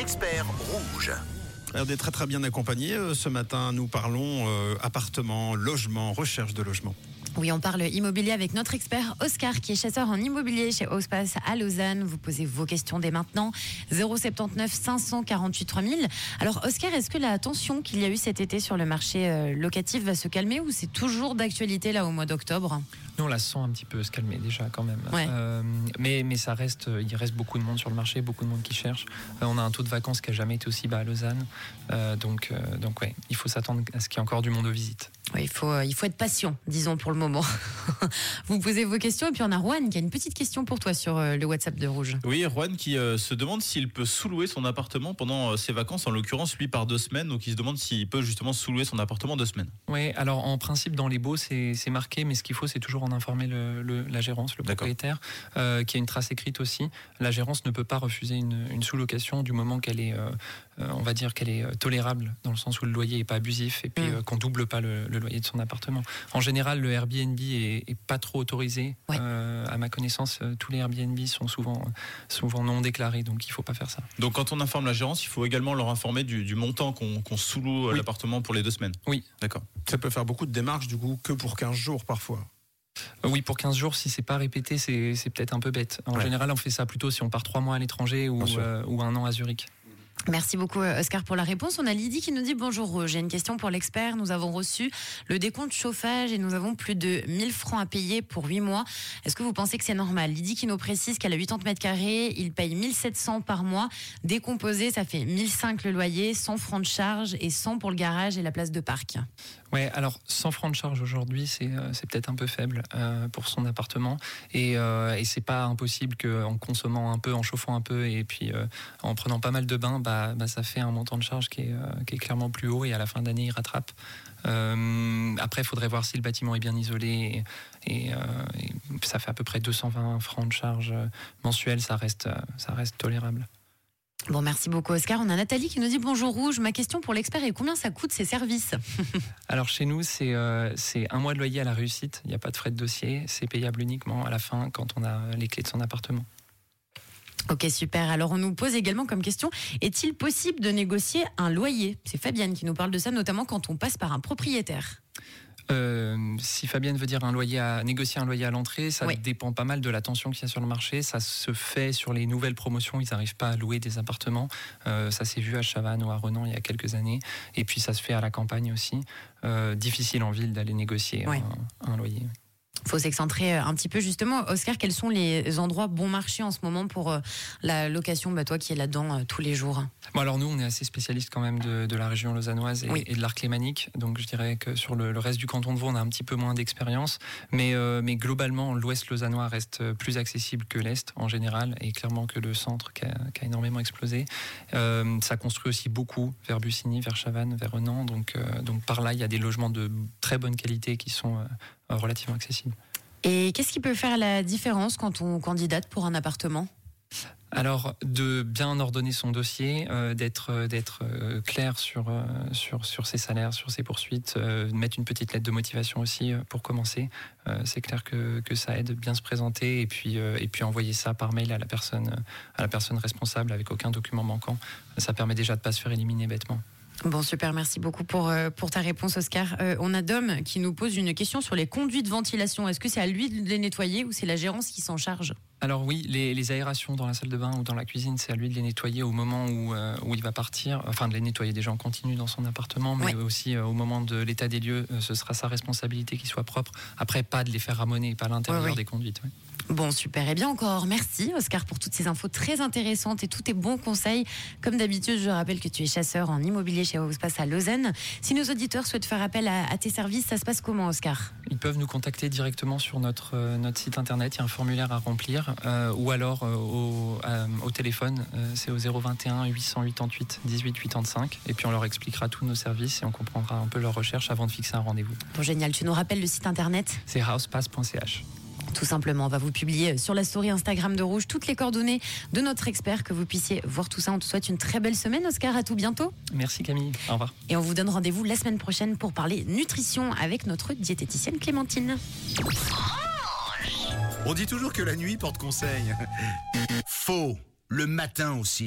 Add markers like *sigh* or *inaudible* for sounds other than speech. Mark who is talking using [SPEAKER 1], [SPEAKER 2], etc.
[SPEAKER 1] experts rouges.
[SPEAKER 2] On est très très bien accompagnés. Euh, Ce matin, nous parlons euh, appartement, logement, recherche de logement.
[SPEAKER 3] Oui, on parle immobilier avec notre expert Oscar, qui est chasseur en immobilier chez Ospace à Lausanne. Vous posez vos questions dès maintenant. 079 548 3000. Alors, Oscar, est-ce que la tension qu'il y a eu cet été sur le marché euh, locatif va se calmer ou c'est toujours d'actualité là au mois d'octobre?
[SPEAKER 4] Nous, on la sent un petit peu se calmer déjà quand même.
[SPEAKER 3] Ouais.
[SPEAKER 4] Euh, mais, mais ça reste, il reste beaucoup de monde sur le marché, beaucoup de monde qui cherche. Euh, on a un taux de vacances qui a jamais été aussi bas à Lausanne. Euh, donc, donc ouais, il faut s'attendre à ce qu'il y ait encore du monde aux visites.
[SPEAKER 3] Il faut, euh, il faut être patient, disons pour le moment. *laughs* Vous posez vos questions et puis on a Juan qui a une petite question pour toi sur euh, le WhatsApp de Rouge.
[SPEAKER 5] Oui, Juan qui euh, se demande s'il peut sous-louer son appartement pendant euh, ses vacances, en l'occurrence lui par deux semaines, donc il se demande s'il peut justement sous-louer son appartement deux semaines.
[SPEAKER 4] Oui, alors en principe, dans les baux, c'est marqué, mais ce qu'il faut, c'est toujours en informer le, le- la gérance, le propriétaire, euh, qui a une trace écrite aussi. La gérance ne peut pas refuser une, une sous-location du moment qu'elle est, euh, on va dire qu'elle est euh, tolérable, dans le sens où le loyer n'est pas abusif et puis
[SPEAKER 3] Mm.
[SPEAKER 4] euh, qu'on double pas le, le loyer de son appartement. En général, le Airbnb est, est pas trop autorisé.
[SPEAKER 3] Ouais.
[SPEAKER 4] Euh, à ma connaissance, euh, tous les Airbnb sont souvent, souvent non déclarés, donc il faut pas faire ça.
[SPEAKER 5] Donc quand on informe la gérance, il faut également leur informer du, du montant qu'on sous-loue euh,
[SPEAKER 4] Oui.
[SPEAKER 5] l'appartement pour les deux semaines.
[SPEAKER 4] Oui.
[SPEAKER 5] D'accord.
[SPEAKER 2] Ça peut faire beaucoup de démarches du coup que pour 15 jours parfois.
[SPEAKER 4] Euh, Oui, pour 15 jours, si c'est pas répété, c'est c'est peut-être un peu bête. En
[SPEAKER 2] Ouais.
[SPEAKER 4] général, on fait ça plutôt si on part trois mois à l'étranger ou, euh, ou un an à Zurich.
[SPEAKER 3] Merci beaucoup euh, Oscar pour la réponse. On a Lydie qui nous dit bonjour. J'ai une question pour l'expert. Nous avons reçu le décompte chauffage et nous avons plus de 1000 francs à payer pour 8 mois. Est-ce que vous pensez que c'est normal? Lydie qui nous précise qu'elle a 80 mètres carrés, il paye 1700 par mois. Décomposé, ça fait 1005 le loyer, 100 francs de charge et 100 pour le garage et la place de parc.
[SPEAKER 4] Ouais, alors 100 francs de charge aujourd'hui, c'est euh, peut-être un peu faible euh, pour son appartement. Et, euh, et c'est pas impossible qu'en consommant un peu, en chauffant un peu et puis en prenant pas mal de bains, bah, bah, ça fait un montant de charge qui est, euh, qui est clairement plus haut et à la fin d'année, il rattrape. Euh, après, il faudrait voir si le bâtiment est bien isolé. Et, et, euh, et ça fait à peu près 220 francs de charge mensuelle, ça reste, ça reste tolérable.
[SPEAKER 3] Bon, merci beaucoup Oscar. On a Nathalie qui nous dit bonjour Rouge. Ma question pour l'expert est combien ça coûte ces services?
[SPEAKER 4] Alors chez nous, c'est euh, c'est un mois de loyer à la réussite. Il n'y a pas de frais de dossier. C'est payable uniquement à la fin quand on a les clés de son appartement.
[SPEAKER 3] Ok, super. Alors, on nous pose également comme question est-il possible de négocier un loyer? C'est Fabienne qui nous parle de ça, notamment quand on passe par un propriétaire.
[SPEAKER 4] Euh, si Fabienne veut dire un loyer à négocier un loyer à l'entrée, ça
[SPEAKER 3] Oui.
[SPEAKER 4] dépend pas mal de la tension qu'il y a sur le marché. Ça se fait sur les nouvelles promotions. Ils n'arrivent pas à louer des appartements. Euh, ça s'est vu à Chavannes ou à Renan il y a quelques années. Et puis ça se fait à la campagne aussi. Euh, difficile en ville d'aller négocier
[SPEAKER 3] Oui.
[SPEAKER 4] un, un loyer.
[SPEAKER 3] Faut s'excentrer euh, un petit peu justement. Oscar, quels sont les endroits bon marché en ce moment pour euh, la location bah, Toi qui es là-dedans euh, tous les jours?
[SPEAKER 4] Bon, alors nous, on est assez spécialiste quand même de, de la région lausannoise et,
[SPEAKER 3] Oui.
[SPEAKER 4] et de l'arc lémanique. Donc je dirais que sur le, le reste du canton de Vaud, on a un petit peu moins d'expérience. Mais, euh, mais globalement, l'ouest lausannois reste plus accessible que l'est en général et clairement que le centre qui a, qui a énormément explosé. Ça construit aussi beaucoup vers Bussigny, vers Chavannes, vers Renan. Donc, donc par là, il y a des logements de très bonne qualité qui sont relativement accessibles.
[SPEAKER 3] Et qu'est-ce qui peut faire la différence quand on candidate pour un appartement?
[SPEAKER 4] Alors, de bien ordonner son dossier, euh, d'être euh, d'être euh, clair sur, euh, sur, sur ses salaires, sur ses poursuites, euh, mettre une petite lettre de motivation aussi euh, pour commencer. Euh, c'est clair que, que ça aide bien se présenter et puis, euh, et puis envoyer ça par mail à la, personne, euh, à la personne responsable avec aucun document manquant. Ça permet déjà de ne pas se faire éliminer bêtement.
[SPEAKER 3] Bon, super, merci beaucoup pour, euh, pour ta réponse, Oscar. Euh, on a Dom qui nous pose une question sur les conduits de ventilation. Est-ce que c'est à lui de les nettoyer ou c'est la gérance qui s'en charge?
[SPEAKER 4] Alors oui, les, les aérations dans la salle de bain ou dans la cuisine, c'est à lui de les nettoyer au moment où, euh, où il va partir. Enfin, de les nettoyer déjà en continu dans son appartement, mais aussi euh, au moment de l'état des lieux, euh, ce sera sa responsabilité qu'ils soient propres. Après, pas de les faire ramoner, pas à l'intérieur des conduites.
[SPEAKER 3] Bon, super. Et bien encore, merci Oscar pour toutes ces infos très intéressantes et tous tes bons conseils. Comme d'habitude, je rappelle que tu es chasseur en immobilier chez Ospace à Lausanne. Si nos auditeurs souhaitent faire appel à, à tes services, ça se passe comment, Oscar?
[SPEAKER 4] Ils peuvent nous contacter directement sur notre, notre site internet, il y a un formulaire à remplir, euh, ou alors euh, au, euh, au téléphone, euh, c'est au 021 888 18 85, et puis on leur expliquera tous nos services et on comprendra un peu leur recherche avant de fixer un rendez-vous.
[SPEAKER 3] Bon, génial. Tu nous rappelles le site internet?
[SPEAKER 4] C'est housepass.ch.
[SPEAKER 3] Tout simplement, on va vous publier sur la story Instagram de Rouge toutes les coordonnées de notre expert, que vous puissiez voir tout ça. On te souhaite une très belle semaine, Oscar. À tout bientôt.
[SPEAKER 4] Merci Camille, au revoir.
[SPEAKER 3] Et on vous donne rendez-vous la semaine prochaine pour parler nutrition avec notre diététicienne Clémentine.
[SPEAKER 1] On dit toujours que la nuit porte conseil. *laughs* Faux. Le matin aussi.